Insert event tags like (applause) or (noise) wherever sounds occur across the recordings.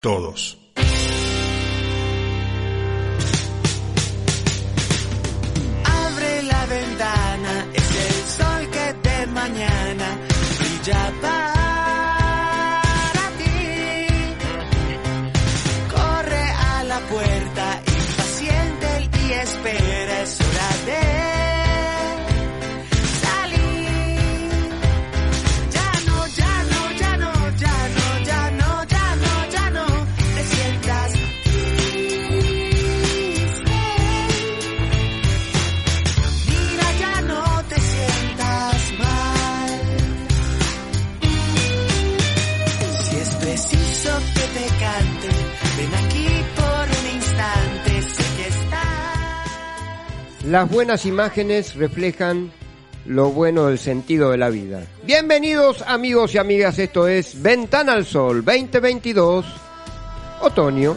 Todos. Las buenas imágenes reflejan lo bueno del sentido de la vida. Bienvenidos amigos y amigas, esto es Ventana al Sol 2022, otoño.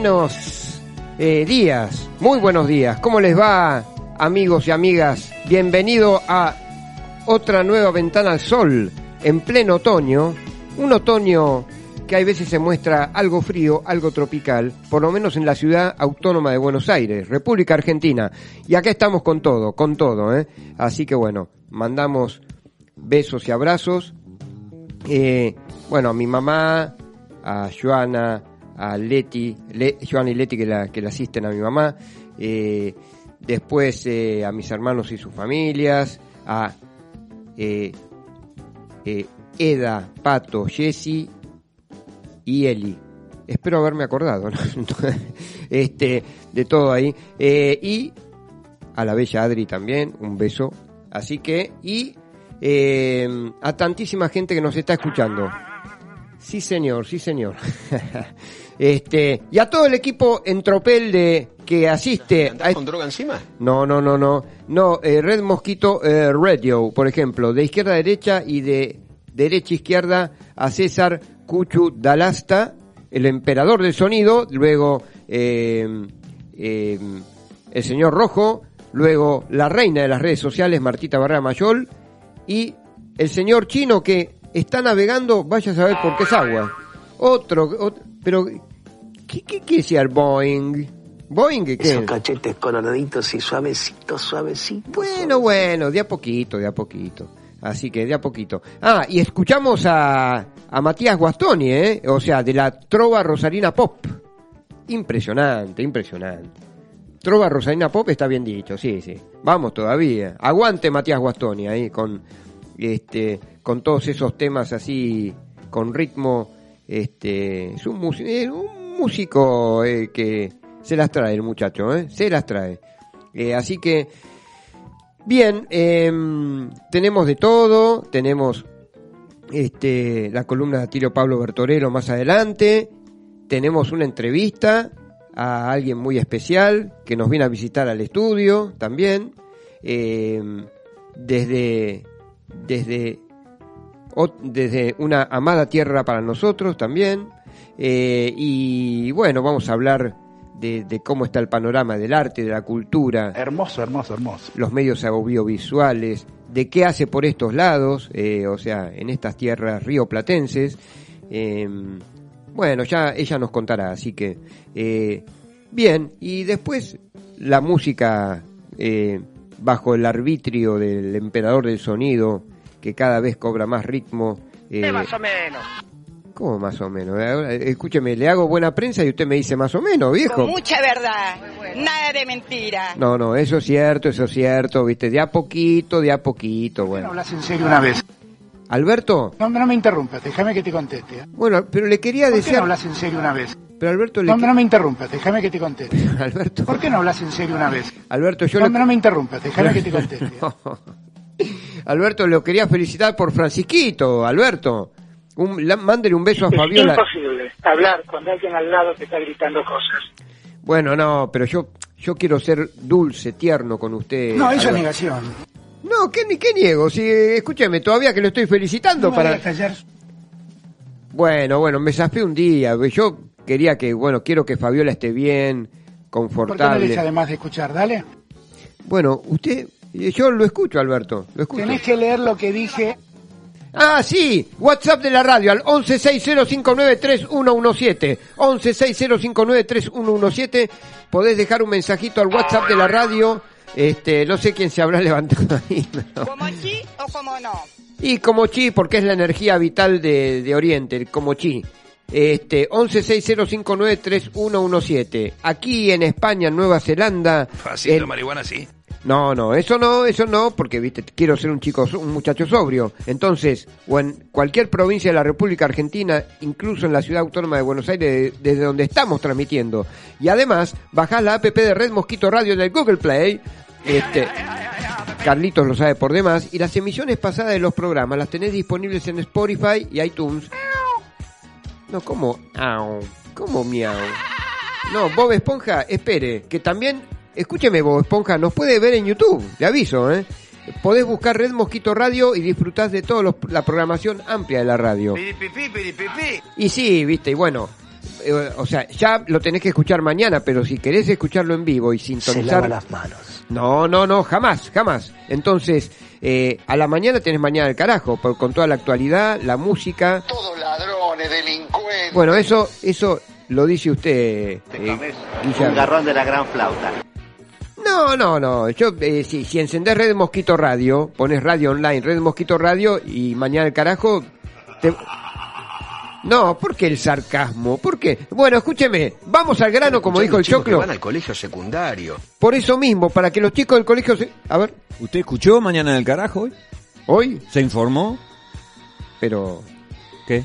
Buenos eh, días, muy buenos días. ¿Cómo les va, amigos y amigas? Bienvenido a otra nueva ventana al sol en pleno otoño. Un otoño que a veces se muestra algo frío, algo tropical, por lo menos en la ciudad autónoma de Buenos Aires, República Argentina. Y acá estamos con todo, con todo, ¿eh? Así que bueno, mandamos besos y abrazos Eh, bueno, a mi mamá, a Joana, a Leti, Le- Joana y Leti que la, que la asisten a mi mamá, eh, después eh, a mis hermanos y sus familias, a eh, eh, Eda, Pato, Jessy y Eli. Espero haberme acordado, (laughs) este, de todo ahí. Eh, y a la bella Adri también, un beso. Así que, y eh, a tantísima gente que nos está escuchando. Sí, señor, sí, señor. (laughs) este, y a todo el equipo en tropel de que asiste ¿Andás con droga encima? no, no, no, no. No, eh, Red Mosquito eh, Radio, por ejemplo, de izquierda a derecha y de derecha a izquierda a César Cuchu Dalasta, el emperador del sonido, luego eh, el señor Rojo, luego la reina de las redes sociales, Martita Barrera Mayol, y el señor chino que está navegando, vaya a saber por qué es agua. Otro, otro pero, ¿qué, qué quiere decir Boeing? ¿Boeing qué? Esos cachetes coloraditos y suavecitos, suavecitos. Bueno, bueno, de a poquito, de a poquito. Así que de a poquito. Ah, y escuchamos a, a Matías Guastoni, ¿eh? O sea, de la Trova Rosarina Pop. Impresionante, impresionante. Trova Rosarina Pop está bien dicho, sí, sí. Vamos todavía. Aguante Matías Guastoni ahí con este con todos esos temas así con ritmo este es un, músico eh, que se las trae el muchacho, ¿eh? Se las trae. Eh, así que Bien, em, tenemos de todo, tenemos este, la columna de Tiro Pablo Bertorero más adelante, tenemos una entrevista a alguien muy especial que nos viene a visitar al estudio también, em, desde, desde, desde una amada tierra para nosotros también, eh, y bueno, vamos a hablar de, de cómo está el panorama del arte, de la cultura, Hermoso, hermoso, hermoso. los medios audiovisuales, de qué hace por estos lados, eh, o sea, en estas tierras rioplatenses. Eh, bueno, ya ella nos contará, así que eh, bien, y después la música eh, bajo el arbitrio del emperador del sonido, que cada vez cobra más ritmo. eh, más o menos. ¿Cómo más o menos? Eh, Escúcheme, le hago buena prensa y usted me dice más o menos, viejo. Con mucha verdad, nada de mentira. No, no, eso es cierto, eso es cierto, viste, de a poquito, de a poquito, ¿Por qué no bueno. hablas en serio una vez? Alberto, No, no me interrumpas, déjame que te conteste. ¿eh? bueno, pero le quería ¿Por qué no decir, hablas en serio una vez? Pero Alberto le No, no me interrumpas, déjame que te conteste. (laughs) Alberto, ¿Por qué no hablas en serio una vez? Alberto, yo No, le... no me interrumpas, déjame que te conteste. (laughs) Alberto, lo quería felicitar por Francisquito, Alberto. Un, la- mándele un beso a Fabiola. imposible hablar cuando alguien al lado te está gritando cosas. Bueno, no, pero yo yo quiero ser dulce, tierno con usted. No, eso es negación. No, ¿qué, ni- qué niego? Si, escúcheme, todavía que lo estoy felicitando No me para... Bueno, bueno, me zafé un día. Yo quería que, bueno, quiero que Fabiola esté bien, ¿Por qué no confortable. además de escuchar? Dale. Bueno, usted, yo lo escucho, Alberto, lo escucho. Tenés que leer lo que dije. Ah, sí, WhatsApp de la radio al 1160593117. 1160593117. Podés dejar un mensajito al WhatsApp de la radio. Este, no sé quién se habrá (laughs) levantado ahí. pero- ¿Como sí o como no? Y como chi, porque es la energía vital de, de Oriente, el como chi. Este, 1160593117. Aquí en España, Nueva Zelanda. Facito en- marihuana, sí. No, no, eso no, eso no, porque viste, quiero ser un chico, un muchacho sobrio. Entonces, o en cualquier provincia de la República Argentina, incluso en la ciudad autónoma de Buenos Aires, de- desde donde estamos transmitiendo. Y además, bajás la app de Red Mosquito Radio del Google Play. Este, Carlitos lo sabe por demás. Y las emisiones pasadas de los programas las tenés disponibles en Spotify y iTunes. No, ¿cómo? Au. ¿Cómo miau? No, Bob Esponja, espere, que también, escúcheme Bob Esponja, nos puede ver en YouTube, le aviso, ¿eh? Podés buscar Red Mosquito Radio y disfrutás de toda la programación amplia de la radio. Y sí, viste, y bueno, eh, o sea, ya lo tenés que escuchar mañana, pero si querés escucharlo en vivo y Se sintonizar... lava las manos. No, no, no, jamás, jamás. Entonces, eh, a la mañana tenés mañana el carajo, por- con toda la actualidad, la música. Todos ladrones, delincuentes. Bueno, eso, eso lo dice usted, eh, Guillermo. garrón de la gran flauta. No, no, no. Yo, eh, si, si encendés Red Mosquito Radio, pones radio online, Red Mosquito Radio y mañana el carajo, Te- No, ¿por qué el sarcasmo? ¿Por qué? Bueno, escúcheme, vamos al grano, como dijo el Choclo. van al colegio secundario. Por eso mismo, para que los chicos del colegio se... A ver, ¿Usted escuchó mañana del carajo hoy? hoy, ¿Se informó? pero... ¿Qué?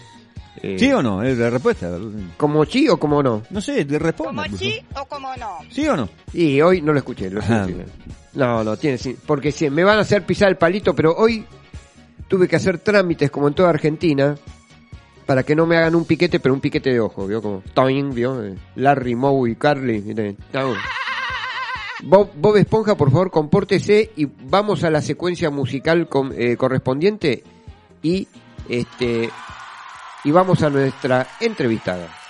Eh, ¿Sí o no? Es la respuesta. ¿Como sí o como no? No sé, le responde. Como sí o como no. ¿Sí o no? Y hoy no lo escuché. Lo escuché. No, no, tiene sí, porque sí, me van a hacer pisar el palito, pero hoy tuve que hacer trámites como en toda Argentina para que no me hagan un piquete, pero un piquete de ojo, ¿vio? Como Toing, ¿vio? Eh, Larry, Moe y Carly. Bob, Bob Esponja, por favor, compórtese y vamos a la secuencia musical eh, correspondiente y este y vamos a nuestra entrevistada.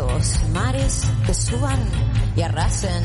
Los mares que suban y arrasen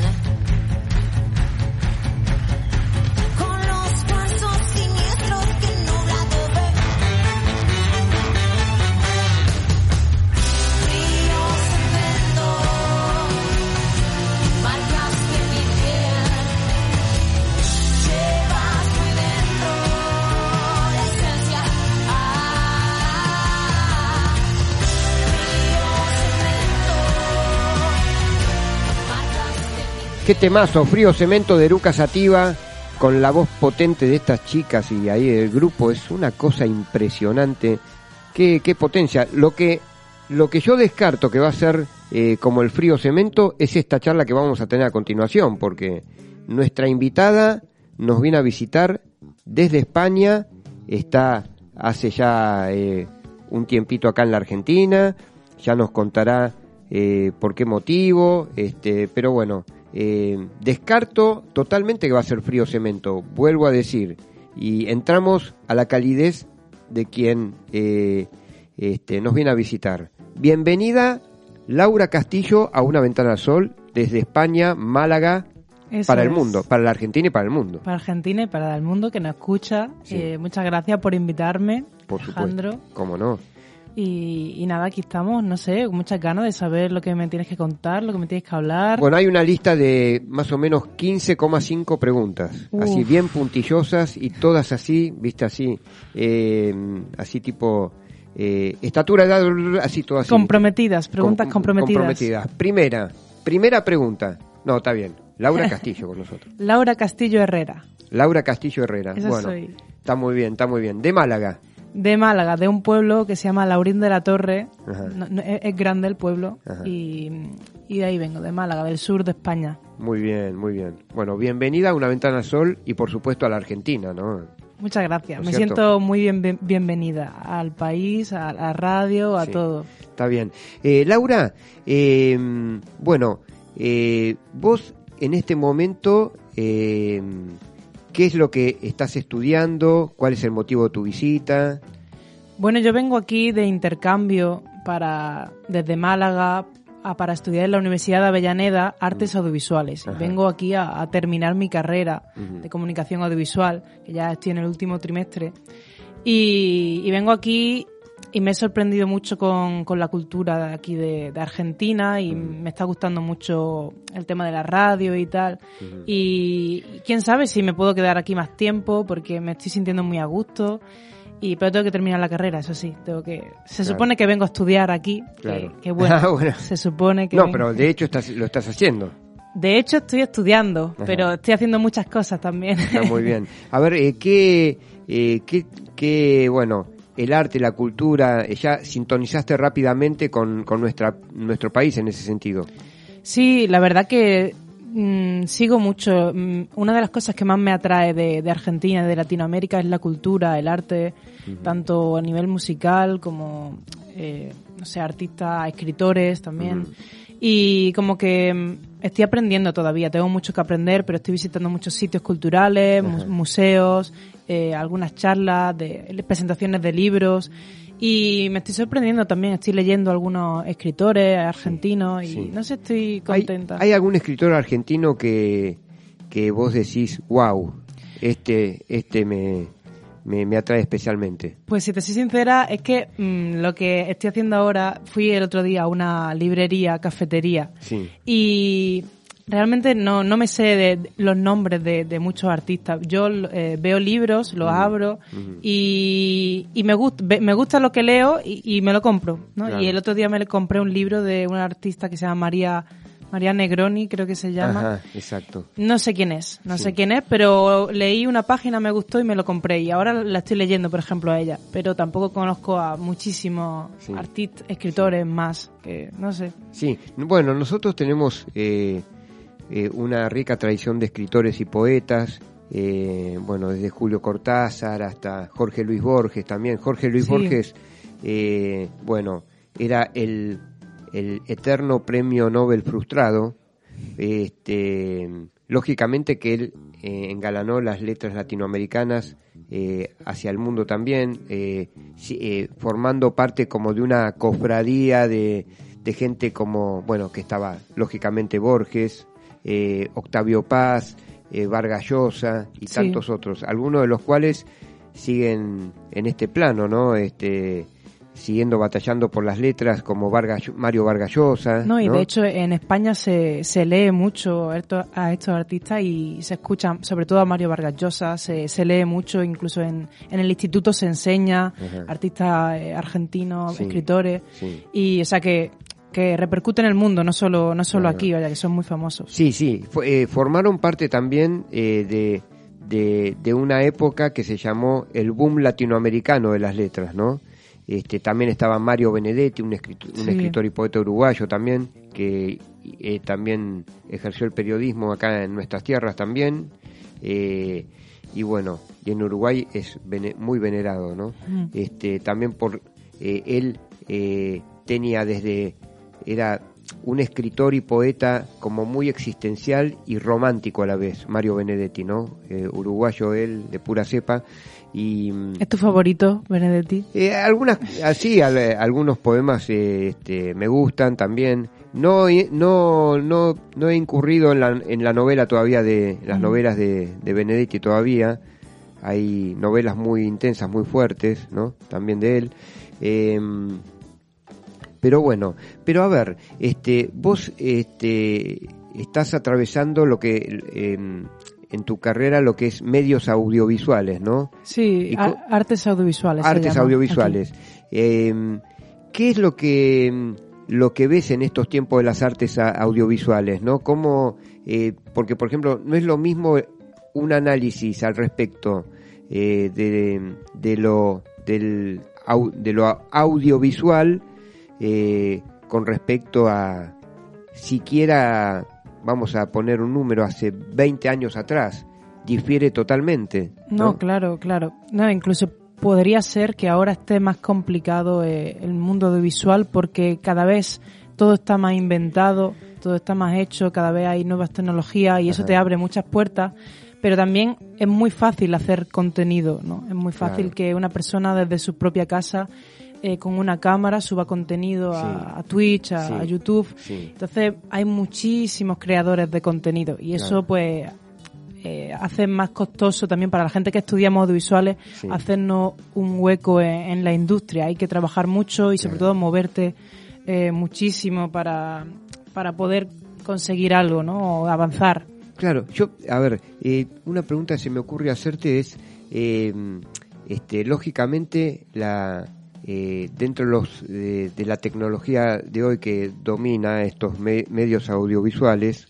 Qué temazo, Frío Cemento de Eruca Sativa, con la voz potente de estas chicas y ahí el grupo, es una cosa impresionante. Qué, qué potencia. Lo que, lo que yo descarto que va a ser eh, como el Frío Cemento es esta charla que vamos a tener a continuación, porque nuestra invitada nos viene a visitar desde España, está hace ya eh, un tiempito acá en la Argentina, ya nos contará eh, por qué motivo, este, pero bueno, Eh, descarto totalmente que va a ser frío cemento, vuelvo a decir, y entramos a la calidez de quien eh, este, nos viene a visitar. Bienvenida Laura Castillo a Una Ventana al Sol desde España, Málaga, Eso para el es. mundo, para la Argentina y para el mundo. Para Argentina y para el mundo que nos escucha. Sí. Eh, muchas gracias por invitarme, Por supuesto. Alejandro. ¿Cómo no? Y, y nada, aquí estamos, no sé, con muchas ganas de saber lo que me tienes que contar, lo que me tienes que hablar. Bueno, hay una lista de más o menos 15,5 preguntas, Uf. así bien puntillosas y todas así, viste así, eh, así tipo eh, estatura, edad, así todo así. comprometidas, preguntas Com- comprometidas. comprometidas. Primera, primera pregunta. No, está bien. Laura (laughs) Castillo con nosotros. Laura Castillo Herrera, Laura Castillo Herrera. Esa bueno, soy. está muy bien, está muy bien. De Málaga. De Málaga, de un pueblo que se llama Laurín de la Torre. Ajá. No- no, es, es grande el pueblo. Y, y de ahí vengo, de Málaga, del sur de España. Muy bien, muy bien. Bueno, bienvenida a Una Ventana al Sol y por supuesto a la Argentina, ¿no? Muchas gracias. ¿No Me cierto? siento muy bien, bien- bienvenida al país, a la radio, a Sí. todo. Está bien. Eh, Laura, eh, bueno, eh, vos en este momento, eh, ¿qué es lo que estás estudiando? ¿Cuál es el motivo de tu visita? Bueno, yo vengo aquí de intercambio para desde Málaga a- para estudiar en la Universidad de Avellaneda Artes Audiovisuales. Mm. Ajá. Vengo aquí a, a terminar mi carrera de comunicación audiovisual, que ya estoy en el último trimestre. Y, y vengo aquí y me he sorprendido mucho con, con la cultura de aquí de, de Argentina y me está gustando mucho el tema de la radio y tal. Y quién sabe si me puedo quedar aquí más tiempo porque me estoy sintiendo muy a gusto. Y pero tengo que terminar la carrera, eso sí, tengo que se Claro. supone que vengo a estudiar aquí, Claro. que, que bueno, (laughs) Ah, bueno. se supone que No, vengo- pero de hecho estás, lo estás haciendo. de hecho estoy estudiando, Ajá. pero estoy haciendo muchas cosas también. Está muy bien. A ver, eh, ¿qué, eh, qué, qué, bueno, el arte, la cultura, eh, ya sintonizaste rápidamente con, con nuestra, nuestro país en ese sentido? Sí, la verdad que mm, sigo mucho. Mm, una de las cosas que más me atrae de, de Argentina, de Latinoamérica, es la cultura, el arte, tanto a nivel musical como, eh, no sé, artistas, escritores también. Y como que mm, estoy aprendiendo todavía, tengo mucho que aprender, pero estoy visitando muchos sitios culturales, mu- museos, eh, algunas charlas, de, presentaciones de libros. Y me estoy sorprendiendo también, estoy leyendo algunos escritores argentinos y Sí. no sé, estoy ¿Hay, contenta. hay algún escritor argentino que, que vos decís, wow, este, este me, me, me atrae especialmente? Pues si te soy sincera, es que mm, lo que estoy haciendo ahora, fui el otro día a una librería, cafetería, Sí. y realmente no, no me sé de los nombres de, de muchos artistas. Yo eh, veo libros, los abro y, y me, gusta, me gusta lo que leo y, y me lo compro. ¿no? Claro. Y el otro día me compré un libro de una artista que se llama María, María Negroni, creo que se llama. Ajá, exacto. No sé quién es, no Sí. sé quién es, pero leí una página, me gustó y me lo compré. Y ahora la estoy leyendo, por ejemplo, a ella. Pero tampoco conozco a muchísimos Sí. artistas, escritores más, que no sé. Sí, bueno, nosotros tenemos eh, eh, una rica tradición de escritores y poetas, eh, bueno, desde Julio Cortázar hasta Jorge Luis Borges también. Jorge Luis Sí. Borges, eh, bueno, era el, el eterno premio Nobel frustrado. Este, lógicamente que él eh, engalanó las letras latinoamericanas hacia el mundo también, formando parte como de una cofradía de, de gente como, bueno, que estaba lógicamente Borges, eh, Octavio Paz, eh, Vargas Llosa y Sí. tantos otros, algunos de los cuales siguen en este plano, ¿no? Este, siguiendo batallando por las letras como Vargas, Mario Vargas Llosa. No, y de hecho en España se, se lee mucho a estos, artistas y se escucha, sobre todo a Mario Vargas Llosa, se, se lee mucho, incluso en, en el instituto se enseña, Ajá. artistas eh, argentinos, Sí, escritores, sí. y o sea que, que repercute en el mundo, no solo, no solo Claro. aquí, vaya, que son muy famosos. Sí, sí, eh, formaron parte también eh, de, de, de una época que se llamó el boom latinoamericano de las letras, ¿no? Este, también estaba Mario Benedetti, un escritor, un Sí. escritor y poeta uruguayo también, que eh, también ejerció el periodismo acá en nuestras tierras también. eh, y bueno, y en Uruguay es vene- muy venerado, ¿no? Mm. Este, también por eh, él tenía desde era un escritor y poeta como muy existencial y romántico a la vez, Mario Benedetti, ¿no? Eh, uruguayo él, de pura cepa. Y, mm, ¿Es tu favorito, Benedetti? eh, algunas, así, al- algunos poemas eh, este, me gustan también. No, no, no, no he incurrido en la, en la novela todavía de las novelas de, de Benedetti todavía. Hay novelas muy intensas, muy fuertes, ¿no? También de él. Em, pero bueno, pero a ver, este, vos este, estás atravesando lo que em, en tu carrera lo que es medios audiovisuales, ¿no? Sí, a- artes audiovisuales. artes audiovisuales. Eh, ¿Qué es lo que mm, lo que ves en estos tiempos de las artes audiovisuales, no? ¿Cómo, eh, porque por ejemplo no es lo mismo un análisis al respecto eh, de, de lo del de lo audiovisual eh, con respecto a siquiera vamos a poner un número hace 20 años atrás difiere totalmente No, ¿no? claro, claro. No, incluso podría ser que ahora esté más complicado eh, el mundo audiovisual porque cada vez todo está más inventado, todo está más hecho, cada vez hay nuevas tecnologías y eso te abre muchas puertas, pero también es muy fácil hacer contenido, ¿no? Es muy fácil Claro. que una persona desde su propia casa eh, con una cámara suba contenido a, Sí. a Twitch, a, Sí. a YouTube. Sí. Entonces hay muchísimos creadores de contenido y eso Claro. pues eh, hace más costoso también para la gente que estudiamos audiovisuales hacernos un hueco en, en la industria. Hay que trabajar mucho y sobre todo moverte eh, muchísimo para, para poder conseguir algo, ¿no? O avanzar. Claro, yo, a ver, eh, una pregunta que se me ocurre hacerte es, eh, este, lógicamente, la, eh, dentro de, los, de, de la tecnología de hoy que domina estos me- medios audiovisuales,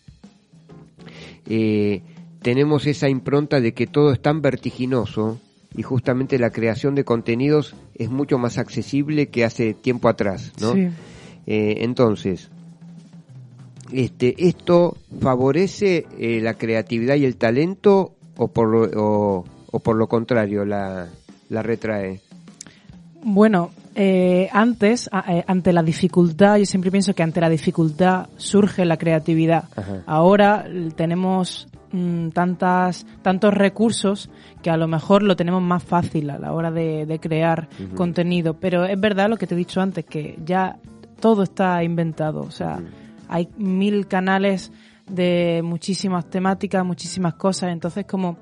eh, tenemos esa impronta de que todo es tan vertiginoso y justamente la creación de contenidos es mucho más accesible que hace tiempo atrás, ¿no? Sí. Eh, entonces, este, ¿esto favorece eh, la creatividad y el talento o por lo, o, o por lo contrario la, la retrae? Bueno, eh, antes, a- eh, ante la dificultad, yo siempre pienso que ante la dificultad surge la creatividad. Ajá. Ahora tenemos mm, tantas, tantos recursos que a lo mejor lo tenemos más fácil a la hora de, de crear contenido. Pero es verdad lo que te he dicho antes, que ya todo está inventado. O sea, hay mil canales de muchísimas temáticas, muchísimas cosas. Entonces, como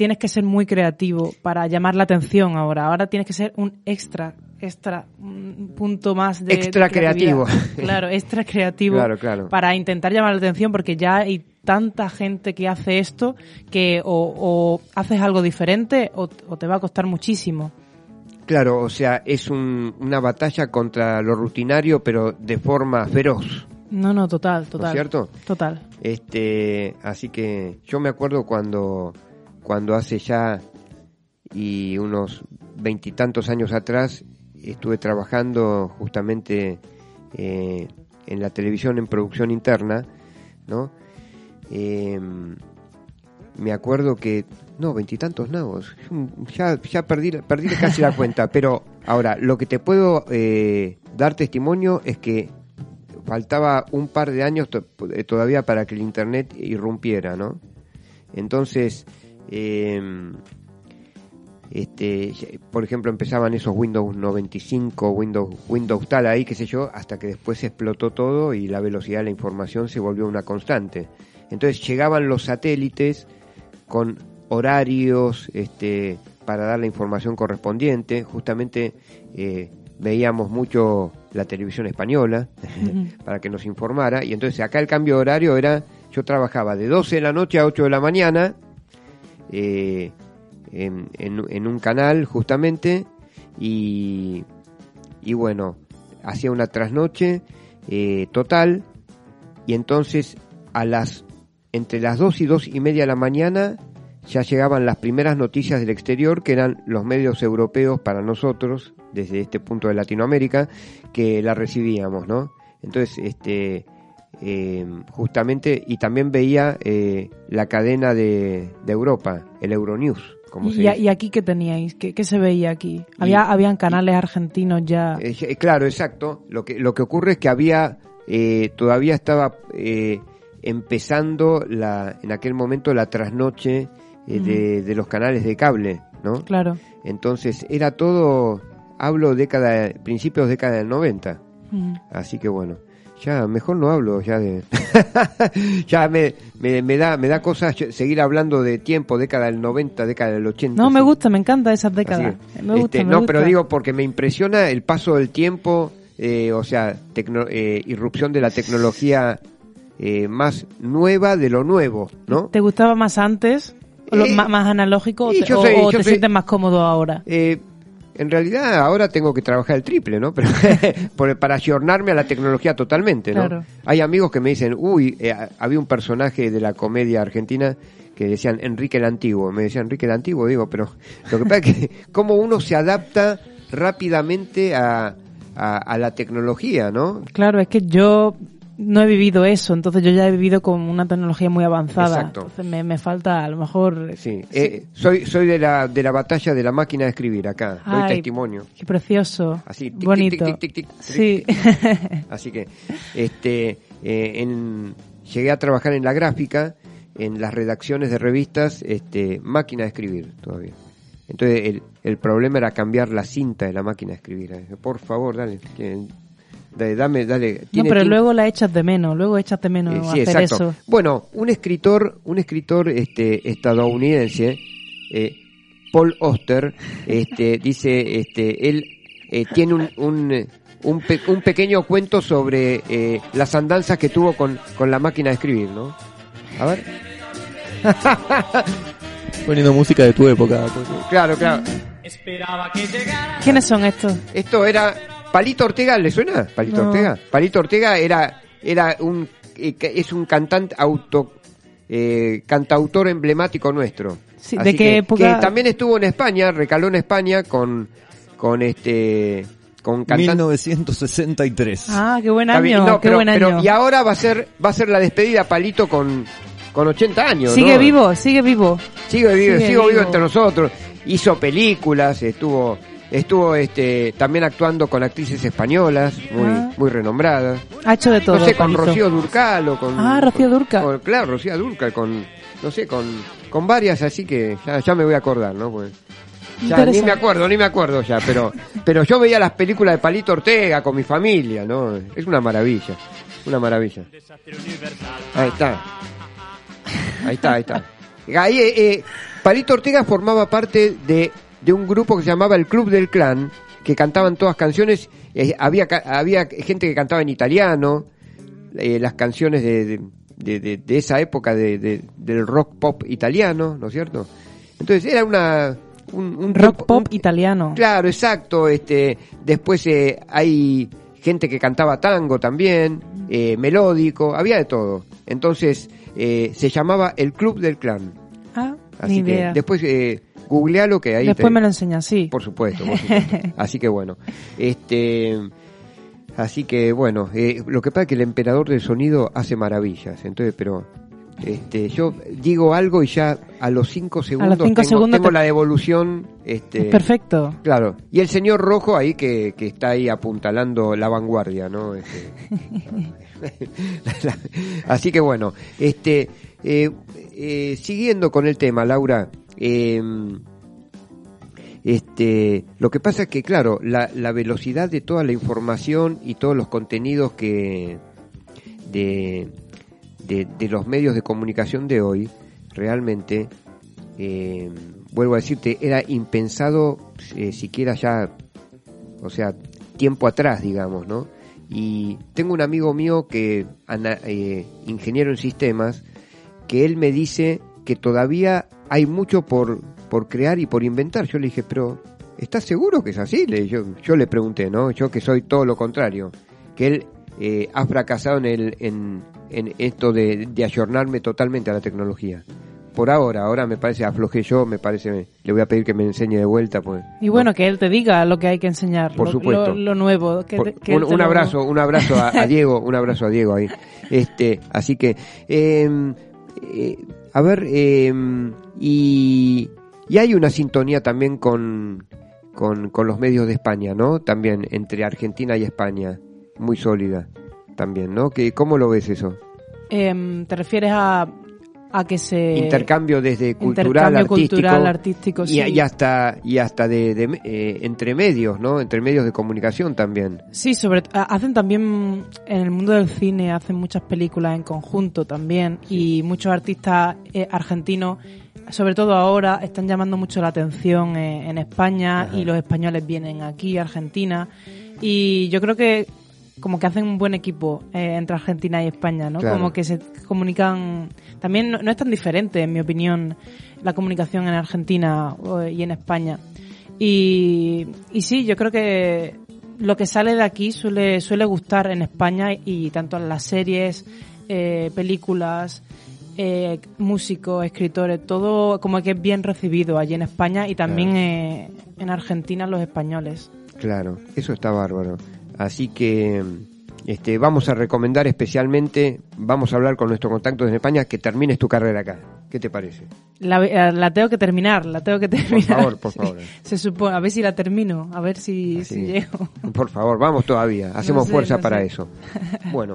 tienes que ser muy creativo para llamar la atención ahora. Ahora tienes que ser un extra, extra, un punto más de. Extra de creativo. (laughs) Claro, extra creativo. Claro, claro. Para intentar llamar la atención porque ya hay tanta gente que hace esto que o, o haces algo diferente o, o te va a costar muchísimo. Claro, o sea, es un- una batalla contra lo rutinario, pero de forma feroz, No, no, total, ¿no es total. cierto? Total. Este, así que yo me acuerdo cuando, cuando hace ya y unos veintitantos años atrás estuve trabajando justamente eh, en la televisión en producción interna, ¿no? Em, me acuerdo que no, veintitantos no, ya, ya perdí, perdí casi la cuenta, (laughs) pero ahora lo que te puedo eh, dar testimonio es que faltaba un par de años eh, todavía para que el internet irrumpiera, ¿no? Entonces, eh, este, por ejemplo, empezaban esos Windows 95, Windows, Windows tal ahí, qué sé yo, hasta que después explotó todo y la velocidad de la información se volvió una constante. Entonces llegaban los satélites con horarios este, para dar la información correspondiente. Justamente eh, veíamos mucho la televisión española (laughs) para que nos informara. Y entonces acá el cambio de horario era, yo trabajaba de 12 de la noche a 8 de la mañana eh, en, un canal justamente y, y bueno, hacía una trasnoche eh, total y entonces a las entre las 2 y 2 y media de la mañana ya llegaban las primeras noticias del exterior, que eran los medios europeos para nosotros, desde este punto de Latinoamérica, que la recibíamos, ¿no? Entonces, este, eh, justamente, y también veía eh, la cadena de, de Europa, el Euronews, como ¿Y, y aquí qué teníais? ¿Qué, qué se veía aquí? Había, habían canales argentinos ya. Eh, claro, exacto. Lo que, lo que ocurre es que había eh, todavía estaba eh, empezando la, en aquel momento la trasnoche eh, de, de los canales de cable, ¿no? Claro. Entonces era todo, hablo década, principios de década del 90. Mm. Así que bueno, ya mejor no hablo ya de (laughs) ya me, me, me da me da cosas seguir hablando de tiempo, década del 90, década del 80. No, me gusta, me encanta esas décadas. que, Me gusta, este, me no, gusta. pero digo porque me impresiona el paso del tiempo, eh, o sea, tecno- eh, irrupción de la tecnología eh, más nueva de lo nuevo, ¿no? ¿Te gustaba más antes? ¿O lo- ma- más, analógico? ¿O te, o- soy- o yo te soy- sientes más cómodo ahora? Eh, en realidad ahora tengo que trabajar el triple, ¿no? Pero (laughs) para ayornarme a la tecnología totalmente, ¿no? Claro. Hay amigos que me dicen, uy, eh, había un personaje de la comedia argentina que decían Enrique el Antiguo. Me decían Enrique el Antiguo, digo, pero lo que pasa es que (laughs) cómo uno se adapta rápidamente a, a, a la tecnología, ¿no? Claro, es que yo no he vivido eso, entonces yo ya he vivido con una tecnología muy avanzada. Exacto. Entonces me, me falta, a lo mejor... Sí. Eh, soy soy de la, de la batalla de la máquina de escribir acá, doy Ay, testimonio. Qué precioso. Así, tic, bonito. tic, tic, tic, tic, sí. (laughs) Así que este eh, en- llegué a trabajar en la gráfica, en las redacciones de revistas, este, máquina de escribir todavía. Entonces el, el problema era cambiar la cinta de la máquina de escribir. Eh, Por favor, dale, que- dale, dame, dale. no, ¿Tiene pero luego la echas de menos, luego echas de menos eh, sí, hacer exacto. eso. Bueno, un escritor, un escritor este, estadounidense, eh, Paul Oster, este, (laughs) dice, este, él eh, tiene un, un, un, pe- un pequeño cuento sobre eh, las andanzas que tuvo con, con la máquina de escribir, ¿no? A ver. (laughs) Poniendo música de tu época. pues. Claro, claro. ¿Quiénes son estos? Esto era Palito Ortega, ¿le suena? Palito No. Ortega. Palito Ortega era era un eh, es un cantante auto eh, cantautor emblemático nuestro. Sí, ¿de qué que, época? que también estuvo en España, recaló en España con con este con cantante 1963. Ah, qué buen año, no, qué pero- buen pero- año. y ahora va a ser va a ser la despedida Palito con con 80 años, Sigue ¿no? vivo, sigue vivo. Sigue vivo, Sigue sigo vivo vivo. entre nosotros. Hizo películas, estuvo estuvo este también actuando con actrices españolas muy Ah. muy renombradas. Ha hecho de todo. no sé, con Palito. Rocío Durcal o con Ah, Rocío con- claro, Rocío Durcal con no sé, con con varias así que ya, ya me voy a acordar, ¿no? Pues, ya ni me acuerdo, ni me acuerdo ya, pero (laughs) pero yo veía las películas de Palito Ortega con mi familia, ¿no? Es una maravilla, una maravilla. Ahí está. Ahí está, ahí está. (laughs) Ahí, eh, eh, Palito Ortega formaba parte de, de un grupo que se llamaba el Club del Clan, que cantaban todas canciones. eh, había, había gente que cantaba en italiano, eh, las canciones de, de, de- esa época de, de- del rock pop italiano, ¿no es cierto? Entonces era una... Un, un Rock pop un- italiano. Claro, exacto. Este, después eh, hay gente que cantaba tango también, eh, melódico, había de todo. Entonces se llamaba el Club del Clan. Ah, Así ni que idea. después eh, googlealo que ahí Después te- me lo enseñas, sí. por supuesto, por supuesto. (laughs) Así que bueno, este, así que bueno, eh, lo que pasa es que el emperador del sonido hace maravillas, entonces, pero este, yo digo algo y ya a los cinco segundos cinco tengo, segundos tengo te- la devolución, este, Es perfecto. Claro, y el señor rojo ahí que, que está ahí apuntalando la vanguardia, ¿no? Este, (laughs) (laughs) así que bueno, este, eh, eh, siguiendo con el tema, Laura, eh, este, lo que pasa es que, claro, la, la velocidad de toda la información y todos los contenidos que de, de, de los medios de comunicación de hoy, realmente, eh, vuelvo a decirte, era impensado eh, siquiera ya, o sea, tiempo atrás, digamos, ¿no? Y tengo un amigo mío que, eh, ingeniero en sistemas, que él me dice que todavía hay mucho por, por crear y por inventar. Yo le dije, pero ¿estás seguro que es así? Le, yo, yo le pregunté, ¿no? Yo que soy todo lo contrario, que él eh, ha fracasado en, el, en, en esto de, de ayornarme totalmente a la tecnología. Por ahora, ahora me parece, aflojé yo, me parece, le voy a pedir que me enseñe de vuelta, pues. Y bueno, que él te diga lo que hay que enseñar. Por lo, supuesto. Lo, lo nuevo. Que, Por- que él un, un abrazo, un abrazo a, a (laughs) Diego, un abrazo a Diego ahí. Este, así que, eh, eh, a ver, eh, y, y hay una sintonía también con, con, con los medios de España, ¿no? También entre Argentina y España, muy sólida. también, ¿no? Que, ¿Cómo lo ves eso? Em, ¿Te refieres a, a que se... intercambio desde cultural, intercambio artístico, cultural, artístico, y, sí. y hasta y hasta de, de, eh, entre medios, ¿no? Entre medios de comunicación también. Sí, sobre hacen también en el mundo del cine hacen muchas películas en conjunto también y muchos artistas eh, argentinos, sobre todo ahora, están llamando mucho la atención eh, en España y los españoles vienen aquí a Argentina y yo creo que como que hacen un buen equipo eh, entre Argentina y España, ¿no? Claro. Como que se comunican también no, no es tan diferente en mi opinión la comunicación en Argentina o- y en España. Y, y sí, yo creo que lo que sale de aquí suele, suele gustar en España y tanto en las series, eh, películas, eh, músicos, escritores, todo como que es bien recibido allí en España y también eh, en Argentina los españoles. Claro, eso está bárbaro. Así que este, vamos a recomendar especialmente, vamos a hablar con nuestro contacto en España, que termines tu carrera acá. ¿Qué te parece? La, eh, la tengo que terminar, la tengo que terminar. favor, por (laughs) Sí, favor. Se supone, a ver si la termino, a ver si, llego. (laughs) Por favor, vamos todavía, hacemos sé, fuerza no para sé. eso. (laughs) Bueno,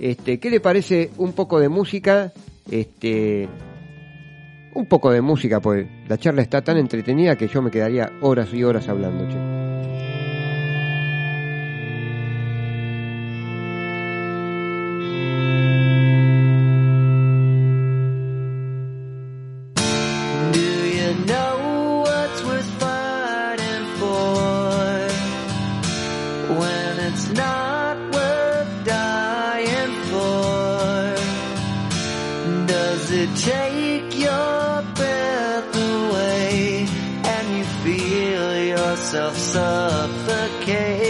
este, ¿qué le parece un poco de música? Este, un poco de música, pues la charla está tan entretenida que yo me quedaría horas y horas hablando, che. It take your breath away and you feel yourself suffocating?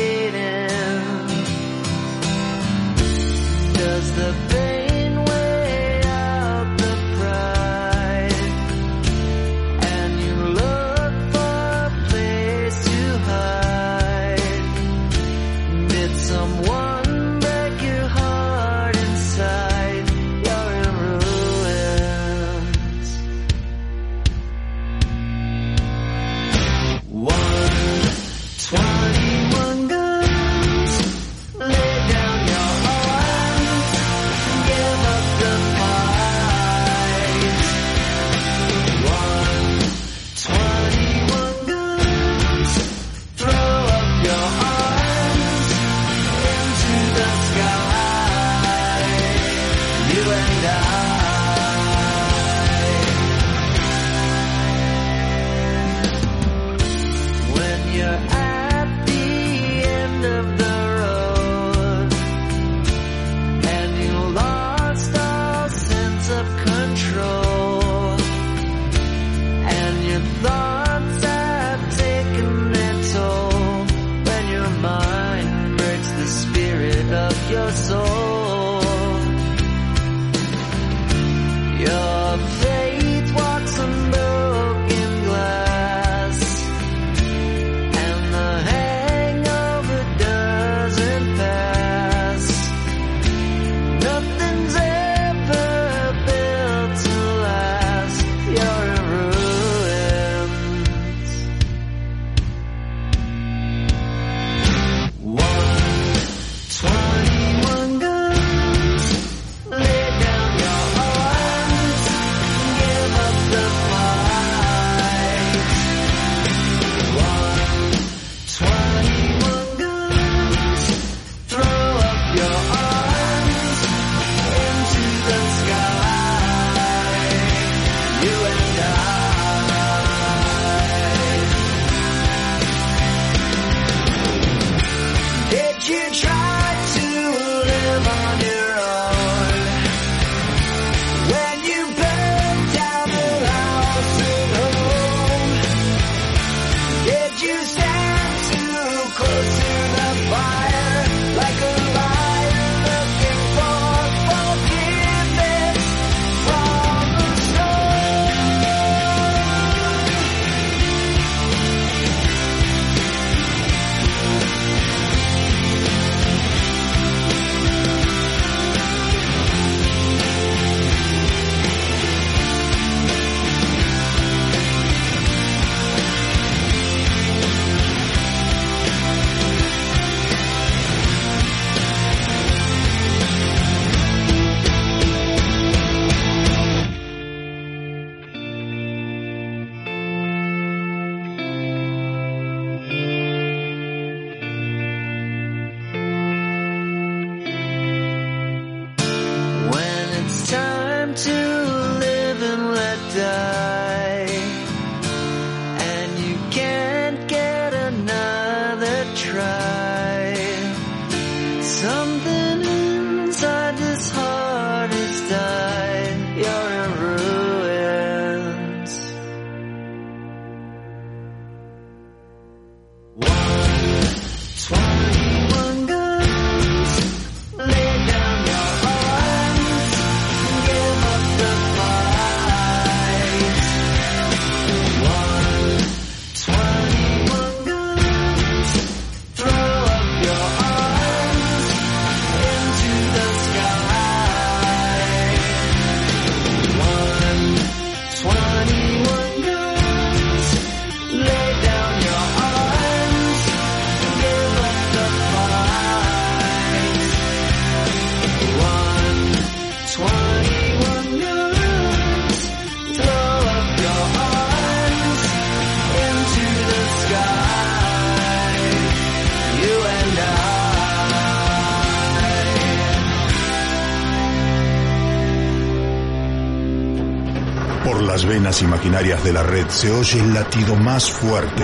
Maquinarias de la red se oye el latido más fuerte.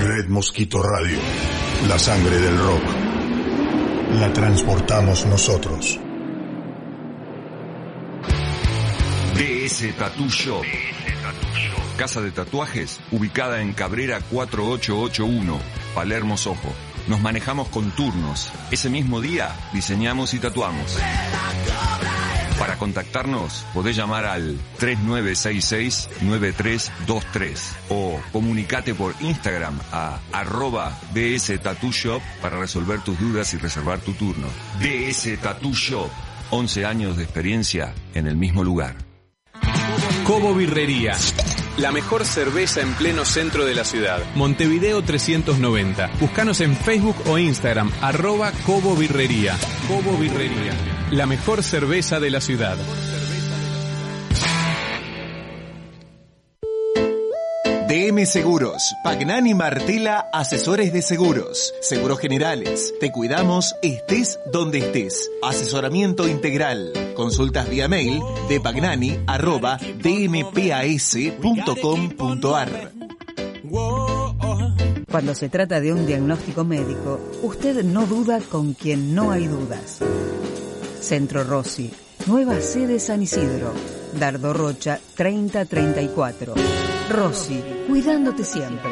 Red Mosquito Radio, la sangre del rock. La transportamos nosotros. DS Tattoo Shop. Casa de tatuajes ubicada en Cabrera 4881, Palermo Sojo. Nos manejamos con turnos. Ese mismo día diseñamos y tatuamos. Para contactarnos podés llamar al 3966-9323 o comunicate por Instagram a arroba DS Shop para resolver tus dudas y reservar tu turno. DS Tattoo Shop, 11 años de experiencia en el mismo lugar. Cobo Birrería. La mejor cerveza en pleno centro de la ciudad. Montevideo 390. Búscanos en Facebook o Instagram, arroba Cobo Birrería. Cobo Birrería. La mejor cerveza de la ciudad. DM Seguros, Pagnani Martela, asesores de seguros, seguros generales. Te cuidamos estés donde estés. Asesoramiento integral. Consultas vía mail de pagnani arroba dmpas.com.ar. Cuando se trata de un diagnóstico médico, usted no duda con quien no hay dudas. Centro Rossi, nueva sede San Isidro, Dardo Rocha 3034. Rossi, cuidándote siempre.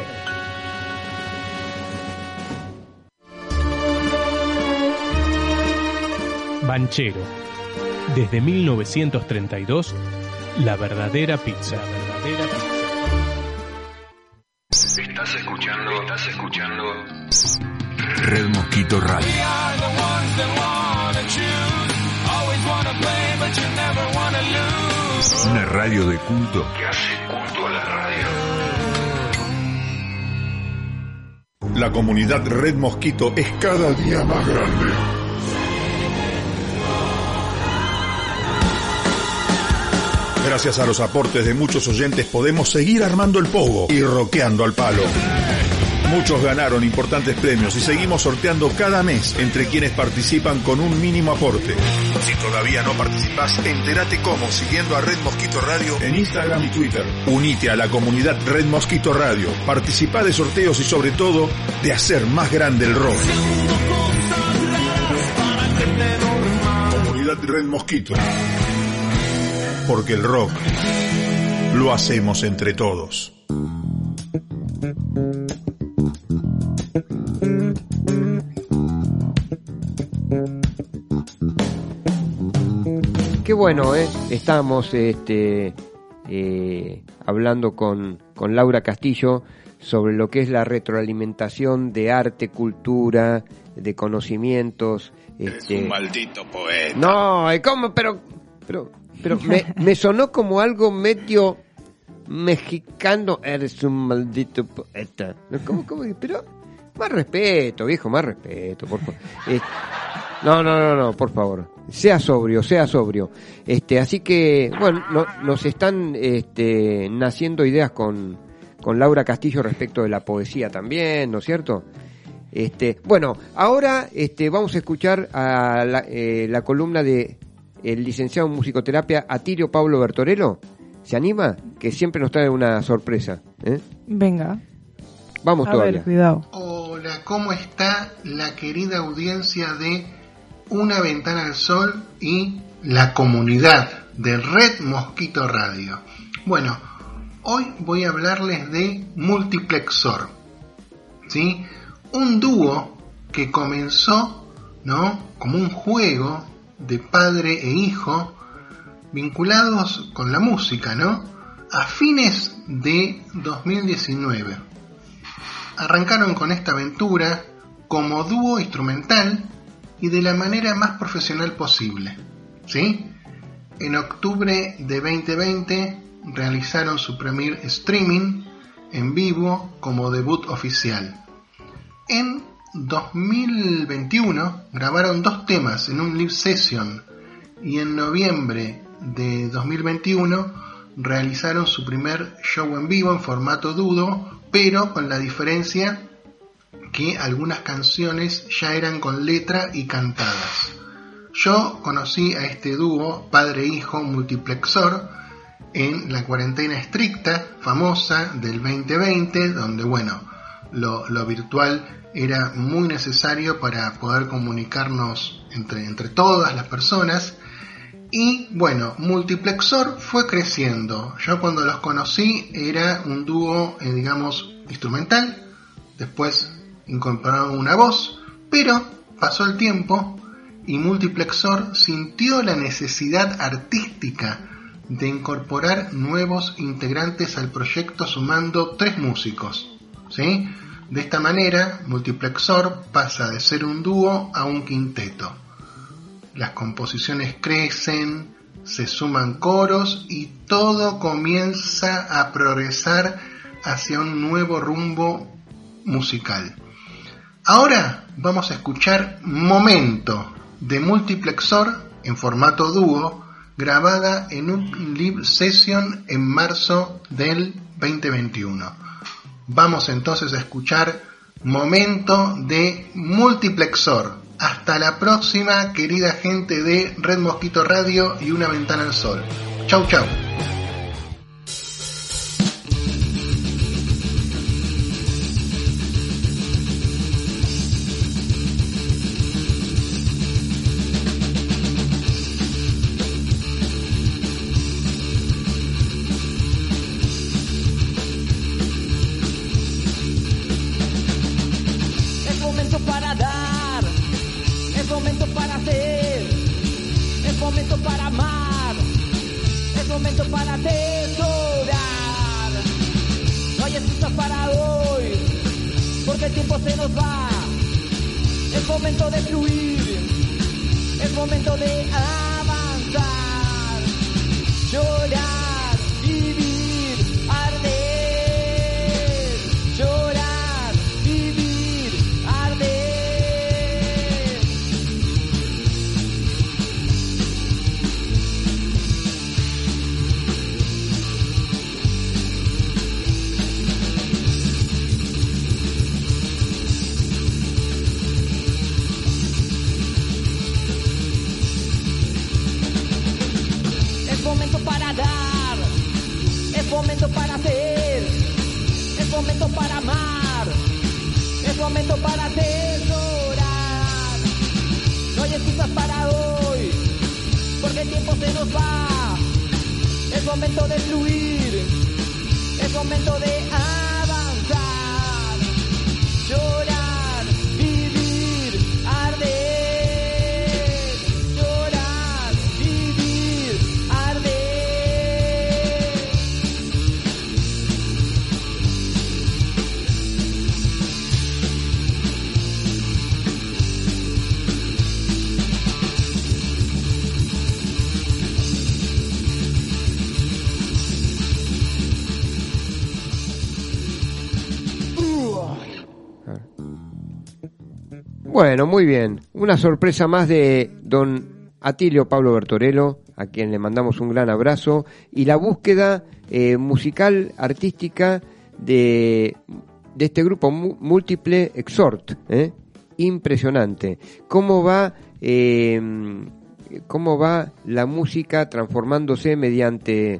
Banchero. Desde 1932, la verdadera pizza. verdadera pizza. Estás escuchando, estás escuchando Red Mosquito Radio. Una radio de culto que hace culto a la radio. La comunidad Red Mosquito es cada día más grande. Gracias a los aportes de muchos oyentes podemos seguir armando el pogo y roqueando al palo. Muchos ganaron importantes premios y seguimos sorteando cada mes entre quienes participan con un mínimo aporte. Si todavía no participas, entérate cómo siguiendo a Red Mosquito Radio en Instagram y Twitter. Unite a la comunidad Red Mosquito Radio, participa de sorteos y sobre todo de hacer más grande el rock. Comunidad Red Mosquito. Porque el rock lo hacemos entre todos. Qué bueno, ¿eh? Estamos este, eh, hablando con, con Laura Castillo sobre lo que es la retroalimentación de arte, cultura, de conocimientos. Este... Es un maldito poeta. No, ¿cómo? Pero, pero, pero me, me sonó como algo medio mexicano. Eres un maldito poeta. ¿Cómo, cómo? Pero más respeto, viejo, más respeto, por favor. Eh, no, no, no, no, por favor. Sea sobrio, sea sobrio. Este, así que, bueno, no- nos están este, naciendo ideas con, con Laura Castillo respecto de la poesía también, ¿no es cierto? Este, bueno, ahora este, vamos a escuchar a la, eh, la columna de el licenciado en musicoterapia Atirio Pablo Bertorello. ¿Se anima? Que siempre nos trae una sorpresa. ¿eh? Venga. Vamos A todavía. ver, cuidado. Hola, ¿cómo está la querida audiencia de Una Ventana al Sol y la comunidad de Red Mosquito Radio? Bueno, hoy voy a hablarles de Multiplexor, ¿sí? Un dúo que comenzó, ¿no? Como un juego de padre e hijo vinculados con la música, ¿no? A fines de 2019 arrancaron con esta aventura como dúo instrumental y de la manera más profesional posible. ¿sí? En octubre de 2020 realizaron su primer streaming en vivo como debut oficial. En 2021 grabaron dos temas en un live session y en noviembre de 2021 realizaron su primer show en vivo en formato dudo, pero con la diferencia que algunas canciones ya eran con letra y cantadas. Yo conocí a este dúo, padre-hijo multiplexor, en la cuarentena estricta, famosa del 2020, donde, bueno, lo, virtual era muy necesario para poder comunicarnos entre, entre todas las personas. Y bueno, Multiplexor fue creciendo. Yo cuando los conocí era un dúo, eh, digamos, instrumental. Después incorporaron una voz. Pero pasó el tiempo y Multiplexor sintió la necesidad artística de incorporar nuevos integrantes al proyecto sumando tres músicos. ¿sí? De esta manera, Multiplexor pasa de ser un dúo a un quinteto. Las composiciones crecen, se suman coros y todo comienza a progresar hacia un nuevo rumbo musical. Ahora vamos a escuchar Momento de Multiplexor en formato dúo grabada en un live session en marzo del 2021. Vamos entonces a escuchar Momento de Multiplexor. Hasta la próxima, querida gente de Red Mosquito Radio y Una Ventana al Sol. Chau, chau. Bueno, muy bien. Una sorpresa más de don Atilio Pablo Bertorello, a quien le mandamos un gran abrazo, y la búsqueda eh, musical, artística de, de este grupo múltiple Exhort. ¿eh? Impresionante. ¿Cómo va, eh, ¿Cómo va la música transformándose mediante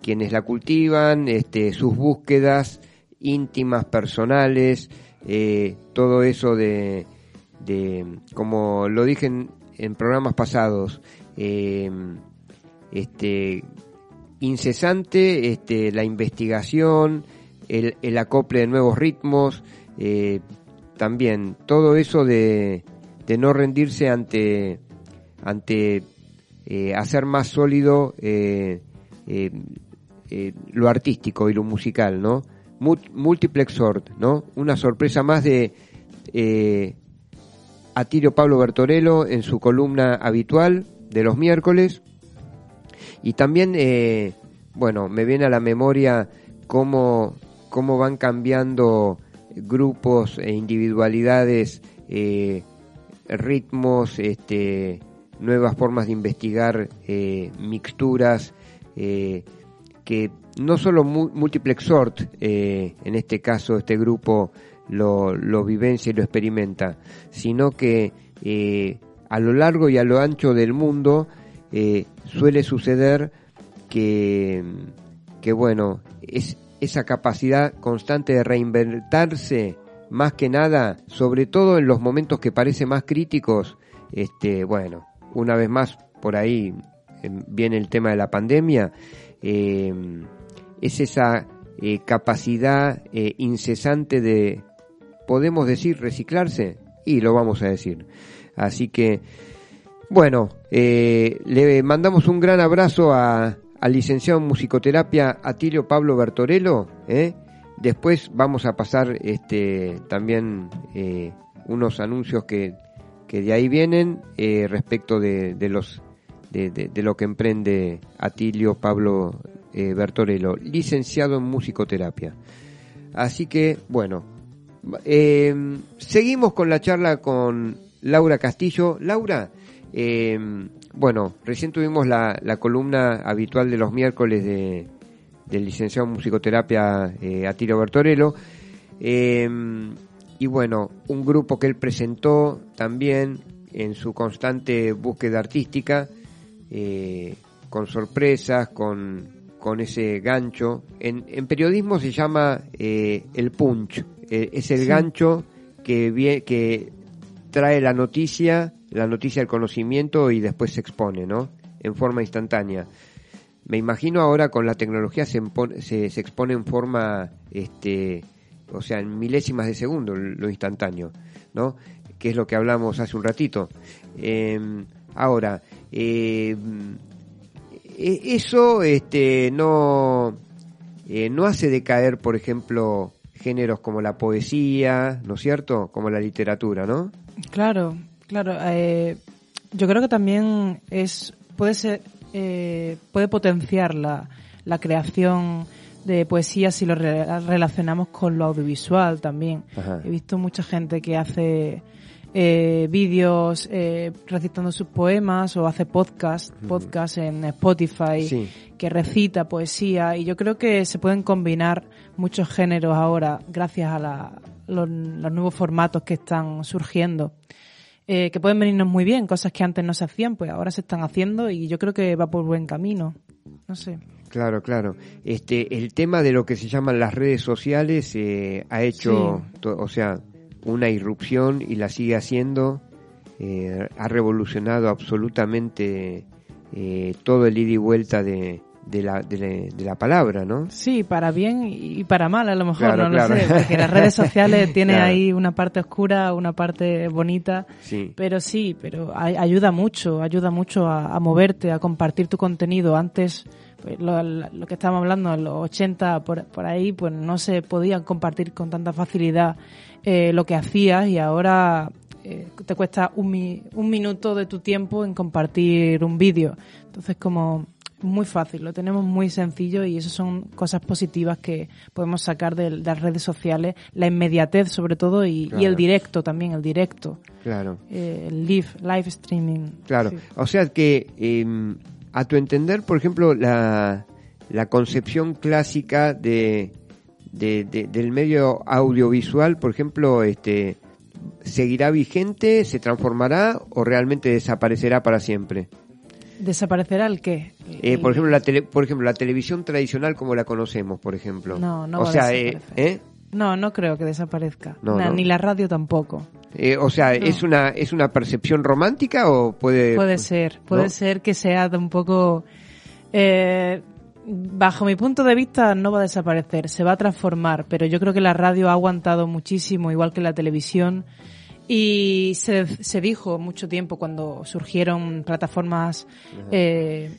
quienes la cultivan, este, sus búsquedas íntimas, personales, eh, todo eso de, de, como lo dije en, programas pasados, eh, este, incesante este, la investigación, el, el acople de nuevos ritmos, eh, también todo eso de, de no rendirse ante, ante eh, hacer más sólido eh, eh, eh, lo artístico y lo musical, ¿no? Mul- Multiplex Sort, ¿no? Una sorpresa más de eh, Atilio Pablo Bertorello en su columna habitual de los miércoles. Y también, eh, bueno, me viene a la memoria cómo, cómo van cambiando grupos e individualidades, eh, ritmos, este, nuevas formas de investigar, eh, mixturas, que no solo mu- Multiplex Sort, en este caso este grupo lo, lo vivencia y lo experimenta, sino que eh, a lo largo y a lo ancho del mundo eh, suele suceder que, que bueno, es esa capacidad constante de reinventarse, más que nada, sobre todo en los momentos que parecen más críticos, este, bueno, una vez más por ahí em, viene el tema de la pandemia, eh, es esa eh, capacidad incesante de, podemos decir, reciclarse, y lo vamos a decir. Así que, bueno, eh, le mandamos un gran abrazo a, al licenciado en musicoterapia Atilio Pablo Bertorello. ¿eh? Después vamos a pasar este, también eh, unos anuncios que, que de ahí vienen respecto de, de los de, lo que emprende Atilio Pablo Bertorello, licenciado en musicoterapia. Así que, bueno, eh, seguimos con la charla con Laura Castillo. Laura, eh, bueno, recién tuvimos la, la columna habitual de los miércoles de, del licenciado en musicoterapia eh, Atilio Bertorello. Eh, y bueno, un grupo que él presentó también en su constante búsqueda artística, eh, con sorpresas, con, con ese gancho. En, en periodismo se llama eh, el punch, Eh, es el Sí. gancho que, que trae la noticia, la noticia del conocimiento y después se expone, ¿no? En forma instantánea. Me imagino ahora con la tecnología se, se, se expone en forma, este, o sea, en milésimas de segundo lo instantáneo, ¿no? Que es lo que hablamos hace un ratito. Eh, ahora, eh, e- eso este, no, eh, no hace decaer, por ejemplo, géneros como la poesía, ¿no es cierto? Como la literatura, ¿no? Claro, claro. eh, yo creo que también es puede ser eh, puede potenciar la, la creación de poesía si lo re- relacionamos con lo audiovisual también. Ajá. He visto mucha gente que hace eh, vídeos eh, recitando sus poemas o hace podcast, podcast en Spotify Sí. que recita poesía y yo creo que se pueden combinar muchos géneros ahora gracias a la- los, los nuevos formatos que están surgiendo eh, que pueden venirnos muy bien cosas que antes no se hacían pues ahora se están haciendo y yo creo que va por buen camino no sé Claro, claro. Este, el tema de lo que se llaman las redes sociales eh, ha hecho, o sea, una irrupción y la sigue haciendo. eh, ha revolucionado absolutamente eh, todo el ida y vuelta de, de, la, de, la, de la palabra, ¿no? Sí, para bien y para mal a lo mejor, Claro, no claro. lo sé, porque las redes (laughs) sociales tienen Claro. ahí una parte oscura, una parte bonita, Sí. pero sí, pero ay- ayuda mucho, ayuda mucho a, a moverte, a compartir tu contenido. Antes, pues, lo, lo que estábamos hablando, en los 80 por, por ahí, pues no se podían compartir con tanta facilidad eh, lo que hacías y ahora eh, te cuesta un, mi- un minuto de tu tiempo en compartir un vídeo. Entonces, como muy fácil, lo tenemos muy sencillo y eso son cosas positivas que podemos sacar de, las redes sociales, la inmediatez sobre todo y, y el directo también, el directo, Claro. eh, el live, live streaming. Claro, Sí. o sea que eh, a tu entender, por ejemplo, la, la concepción clásica de, de- de- del medio audiovisual, por ejemplo, este, seguirá vigente, se transformará o realmente desaparecerá para siempre. ¿Desaparecerá el qué? Eh, por ejemplo, la tele- por ejemplo, la televisión tradicional como la conocemos, por ejemplo. No, no O va a sea, eh, desaparecer. ¿eh? No, no creo que desaparezca. No, Na- no. Ni la radio tampoco. Eh, o sea, No. es una es una percepción romántica o puede Puede ser, puede ser que sea un poco... eh, bajo mi punto de vista no va a desaparecer, se va a transformar, pero yo creo que la radio ha aguantado muchísimo, igual que la televisión, y se, se dijo mucho tiempo cuando surgieron plataformas eh,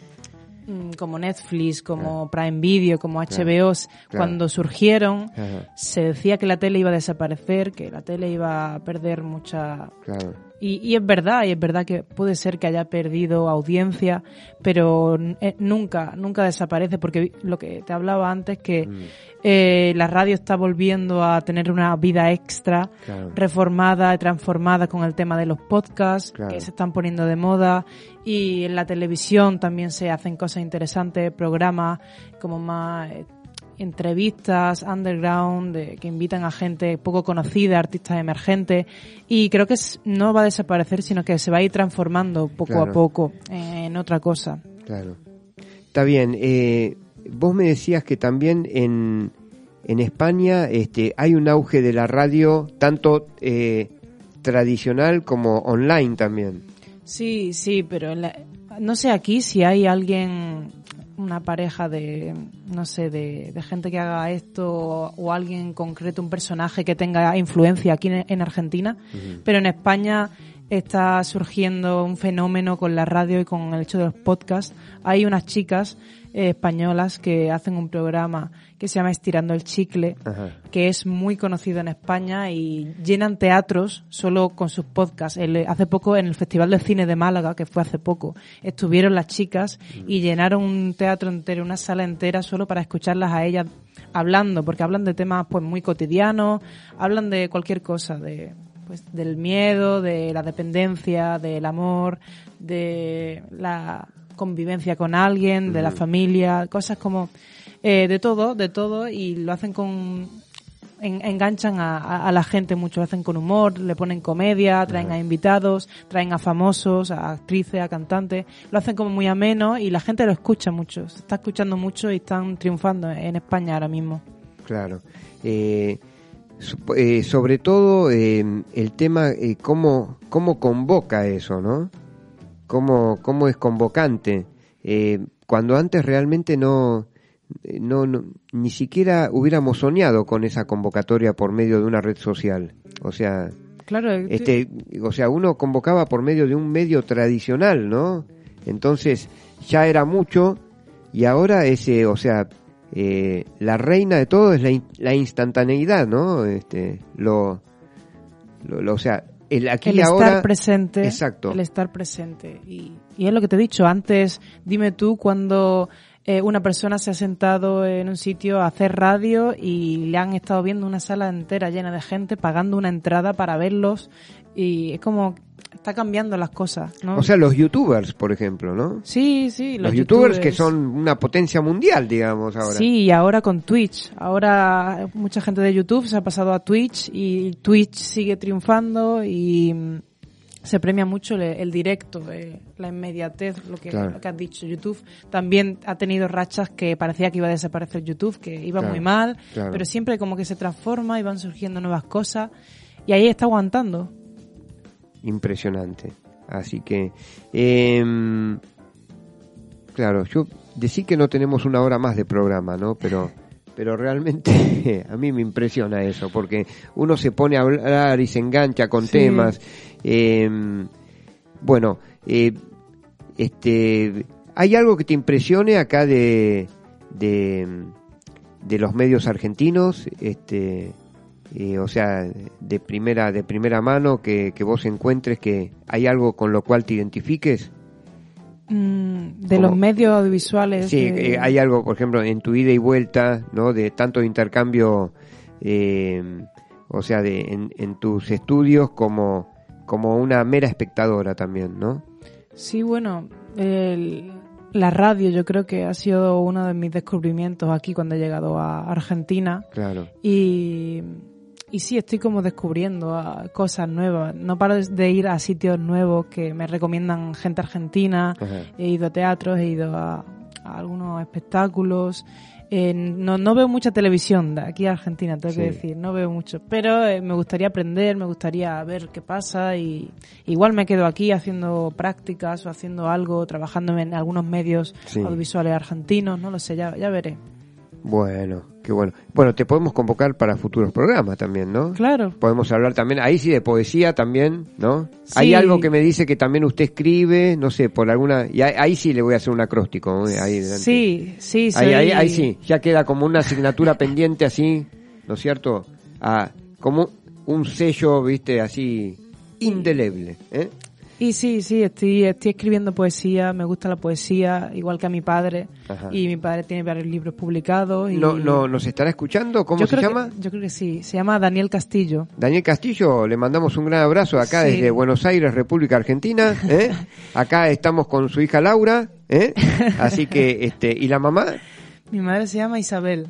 mm, como Netflix, como Prime Video, como HBO, cuando surgieron, se decía que la tele iba a desaparecer, que la tele iba a perder mucha Claro. Y, y es verdad, y es verdad que puede ser que haya perdido audiencia, pero eh, nunca, nunca desaparece, porque lo que te hablaba antes, que Mm. eh, la radio está volviendo a tener una vida extra, Claro. reformada y transformada con el tema de los podcasts, Claro. que se están poniendo de moda, y en la televisión también se hacen cosas interesantes, programas como más... entrevistas underground de- que invitan a gente poco conocida, artistas emergentes y creo que es- no va a desaparecer, sino que se va a ir transformando poco Claro. a poco en otra cosa. Claro. Está bien. eh, vos me decías que también en, en España este, hay un auge de la radio, tanto eh, tradicional como online también. Sí, sí, pero en la- no sé aquí si hay alguien, una pareja de, no sé, de, de gente que haga esto o, alguien en concreto, un personaje que tenga influencia aquí en, en Argentina, pero en España está surgiendo un fenómeno con la radio y con el hecho de los podcasts. Hay unas chicas eh, españolas que hacen un programa que se llama Estirando el Chicle, Ajá. que es muy conocido en España y llenan teatros solo con sus podcasts. El- hace poco en el Festival de Cine de Málaga, que fue hace poco, estuvieron las chicas y llenaron un teatro entero, una sala entera solo para escucharlas a ellas hablando, porque hablan de temas pues muy cotidianos, hablan de cualquier cosa, de pues del miedo, de la dependencia, del amor, de la convivencia con alguien, de la familia, cosas como eh, de todo, de todo, y lo hacen con en- enganchan a, a- a la gente mucho, lo hacen con humor, le ponen comedia, traen a invitados, traen a famosos, a actrices, a cantantes, lo hacen como muy ameno y la gente lo escucha mucho, se está escuchando mucho y están triunfando en España ahora mismo. Claro. Eh, eh, sobre todo eh, el tema, eh, cómo, cómo convoca eso, ¿no? Cómo, cómo es convocante. Eh, cuando antes realmente no, no, no- ni siquiera hubiéramos soñado con esa convocatoria por medio de una red social. O sea, Claro, eh, este, o sea, uno convocaba por medio de un medio tradicional, ¿no? Entonces ya era mucho y ahora ese, o sea, eh, la reina de todo es la, la instantaneidad, ¿no? Este, lo, lo, lo- o sea, el aquí el y ahora. estar presente. Exacto. El estar presente. Y, y es lo que te he dicho antes. Dime tú cuando eh, una persona se ha sentado en un sitio a hacer radio y le han estado viendo una sala entera llena de gente pagando una entrada para verlos. Y es como. Está cambiando las cosas, ¿no? O sea, los youtubers, por ejemplo, ¿no? sí, sí. Los, youtubers, que son una potencia mundial, digamos, ahora. Sí, y ahora con Twitch. Ahora mucha gente de YouTube se ha pasado a Twitch y Twitch sigue triunfando y mm, se premia mucho el, el directo, eh, la inmediatez, lo que, Claro. lo que has dicho. YouTube también ha tenido rachas que parecía que iba a desaparecer YouTube, que iba Claro, muy mal, claro. pero siempre como que se transforma y van surgiendo nuevas cosas y ahí está aguantando. Impresionante. Así que, em, claro, yo decía que no tenemos una hora más de programa, ¿no? Pero, pero realmente (laughs) a mí me impresiona eso, porque uno se pone a hablar y se engancha con Sí. temas. em, bueno, eh, este, ¿hay algo que te impresione acá de, de, de los medios argentinos? Este, eh, o sea, de primera, de primera mano que, que vos encuentres que hay algo con lo cual te identifiques. Mm, de los medios audiovisuales. Sí, de- eh, hay algo, por ejemplo, en tu ida y vuelta, ¿no? De tanto intercambio, eh, o sea, de, en, en tus estudios como, como una mera espectadora también, ¿no? Sí, bueno, el- la radio yo creo que ha sido uno de mis descubrimientos aquí cuando he llegado a Argentina Claro. y, y sí, estoy como descubriendo ah, cosas nuevas. No paro de ir a sitios nuevos que me recomiendan gente argentina, Ajá. he ido a teatros, he ido a, a algunos espectáculos. Eh, no, no veo mucha televisión de aquí a Argentina, tengo que decir, no veo mucho. Pero eh, me gustaría aprender, me gustaría ver qué pasa y igual me quedo aquí haciendo prácticas o haciendo algo, trabajando en algunos medios Sí. audiovisuales argentinos, no lo sé, ya, ya veré. Bueno, qué bueno. Bueno, te podemos convocar para futuros programas también, ¿no? Claro. Podemos hablar también, ahí sí de poesía también, ¿no? Sí. Hay algo que me dice que también usted escribe, no sé, por alguna... Y ahí, ahí sí le voy a hacer un acróstico, ¿no? Ahí. Sí, sí, Ahí, soy- ahí, ahí sí, ya queda como una asignatura pendiente así, ¿no es cierto? Ah, como un sello, viste, así indeleble, ¿eh? Y sí, sí, estoy, estoy escribiendo poesía, me gusta la poesía, igual que a mi padre. Ajá. Y mi padre tiene varios libros publicados. Y no, ¿Nos estará escuchando? ¿Cómo Yo se que- llama? yo creo que sí, se llama Daniel Castillo. Daniel Castillo, le mandamos un gran abrazo acá Sí. desde Buenos Aires, República Argentina. (laughs) ¿eh? Acá estamos con su hija Laura, ¿eh? (laughs) así que, este, ¿y la mamá? Mi madre se llama Isabel.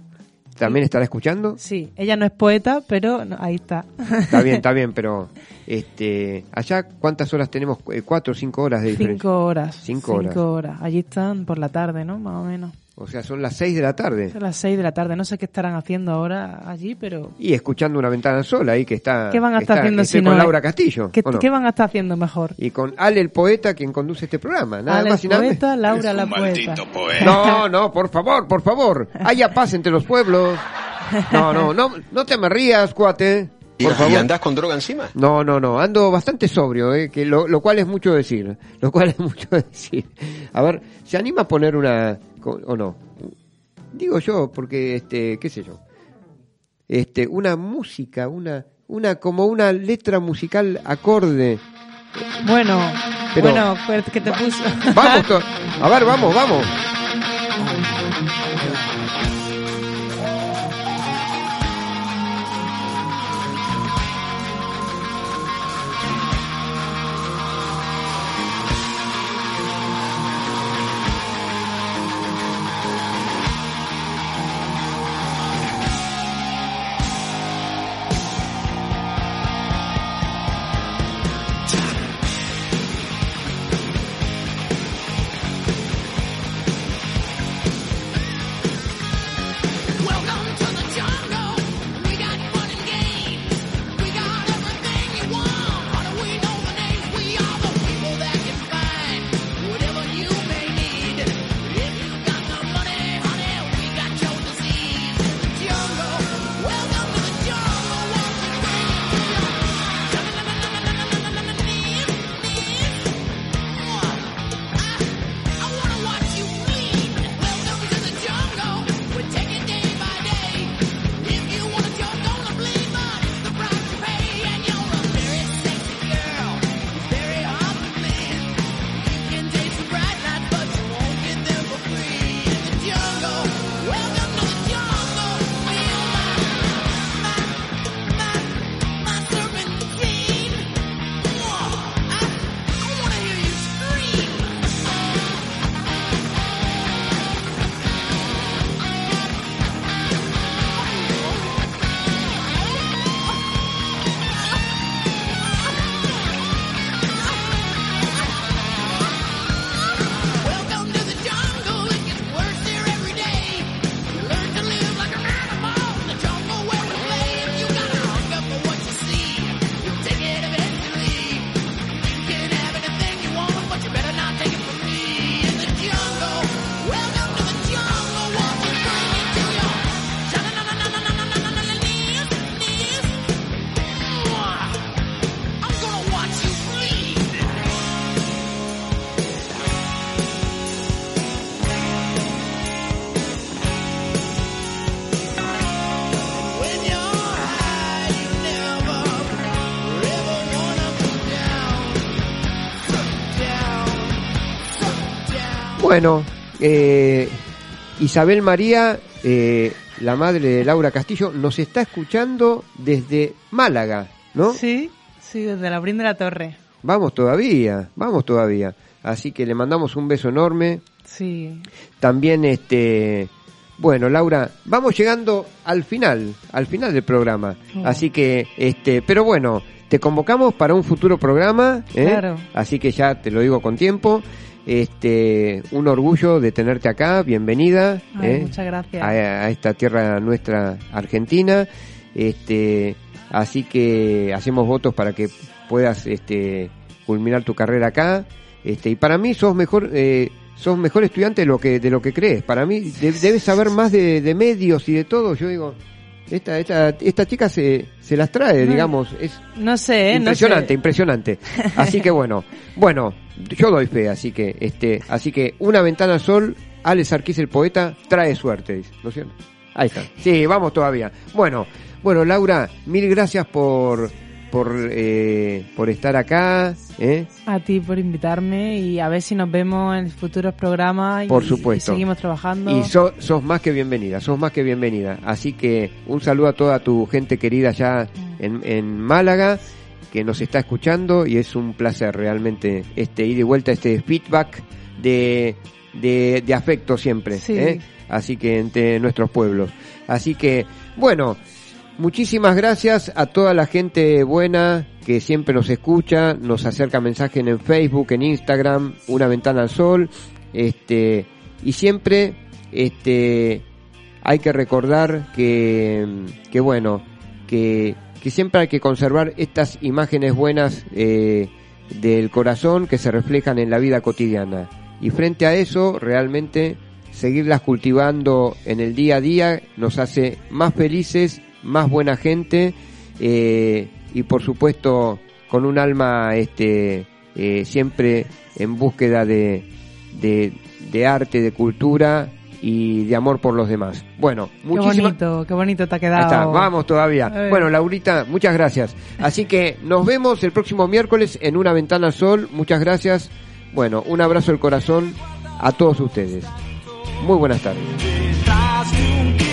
¿También estará escuchando? Sí, ella no es poeta, pero no, ahí está. Está bien, está bien, pero (laughs) este, allá cuántas horas tenemos, Eh, cuatro o cinco horas de diferencia. Cinco horas. Cinco horas. Cinco horas. Allí están por la tarde, ¿no? Más o menos. O sea, son las seis de la tarde. Son las seis de la tarde. No sé qué estarán haciendo ahora allí, pero... Y escuchando una ventana sola ahí que está. ¿Qué van a estar está- haciendo si con no Laura Castillo. ¿Qué, ¿o no? qué van a estar haciendo mejor? Y con Ale el poeta quien conduce este programa. Nada Ale más y nada menos. poeta, Laura la poeta. No, no, por favor, por favor. Haya paz entre los pueblos. (laughs) No, no, no, no te me rías, cuate. ¿Y, Por y favor. andás con droga encima? No, no, no, ando bastante sobrio, eh, que lo, lo cual es mucho decir, (laughs) lo cual es mucho (laughs) decir. A ver, ¿se anima a poner una o no? Digo yo, porque este, qué sé yo, este, una música, una, una como una letra musical acorde. Bueno, Pero- bueno, pues, que te puso... Vamos, a ver, vamos, vamos. Bueno, eh, Isabel María, eh, la madre de Laura Castillo, nos está escuchando desde Málaga, ¿no? Sí, sí, desde la Brin de la Torre. Vamos todavía, vamos todavía. Así que le mandamos un beso enorme. Sí. También, este, bueno, Laura, vamos llegando al final, al final del programa. Así que, este, pero bueno, te convocamos para un futuro programa. ¿eh? Claro. Así que ya te lo digo con tiempo. Este, un orgullo de tenerte acá, bienvenida. Ay, ¿eh? muchas gracias. A, a esta tierra nuestra argentina. Este, así que hacemos votos para que puedas, este, culminar tu carrera acá. Este, y para mí sos mejor, eh, sos mejor estudiante de lo que, de lo que crees. Para mí de- debes saber más de, de medios y de todo. Yo digo, esta, esta, esta chica se, se las trae, No, digamos. Es No sé, ¿eh? impresionante, No sé. impresionante. (laughs) Así que bueno, bueno, yo doy fe, así que, este, así que una ventana al sol, Alex Arquís el poeta, trae suerte, dice, ¿no es cierto? Ahí está. Sí, vamos todavía. Bueno, bueno, Laura, mil gracias por, por, eh, por estar acá, ¿eh? A ti por invitarme y a ver si nos vemos en futuros programas. y- Por supuesto. Y seguimos trabajando. Y so- sos más que bienvenida, sos más que bienvenida. Así que un saludo a toda tu gente querida allá en, en Málaga que nos está escuchando y es un placer realmente este ir y vuelta, este feedback de, de, de afecto siempre. Sí. ¿eh? así que entre nuestros pueblos. Así que, bueno, muchísimas gracias a toda la gente buena que siempre nos escucha, nos acerca mensajes en Facebook, en Instagram, una ventana al sol, este, y siempre, este, hay que recordar que, que bueno, que, que siempre hay que conservar estas imágenes buenas eh, del corazón que se reflejan en la vida cotidiana. Y frente a eso, realmente seguirlas cultivando en el día a día nos hace más felices, más buena gente eh, y por supuesto con un alma este, eh, siempre en búsqueda de, de, de arte, de cultura y de amor por los demás. Bueno, Qué muchísimas bonito, qué bonito te ha Ahí quedado. está, vamos todavía. Bueno, Laurita, muchas gracias. Así que nos vemos el próximo miércoles en Una Ventana al Sol. Muchas gracias. Bueno, un abrazo del corazón a todos ustedes. Muy buenas tardes.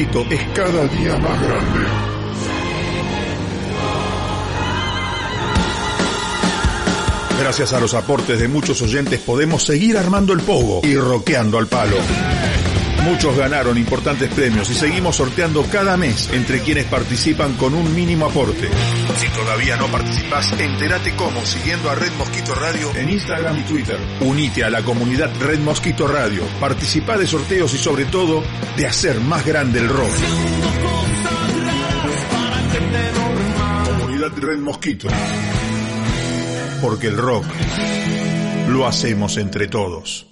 Es cada día más grande. Gracias a los aportes de muchos oyentes podemos seguir armando el pogo y roqueando al palo. Muchos ganaron importantes premios y seguimos sorteando cada mes entre quienes participan con un mínimo aporte. Si todavía no participas, entérate cómo siguiendo a Red Mosquito Radio en Instagram y Twitter. Unite a la comunidad Red Mosquito Radio, participa de sorteos y sobre todo de hacer más grande el rock. Comunidad Red Mosquito. Porque el rock lo hacemos entre todos.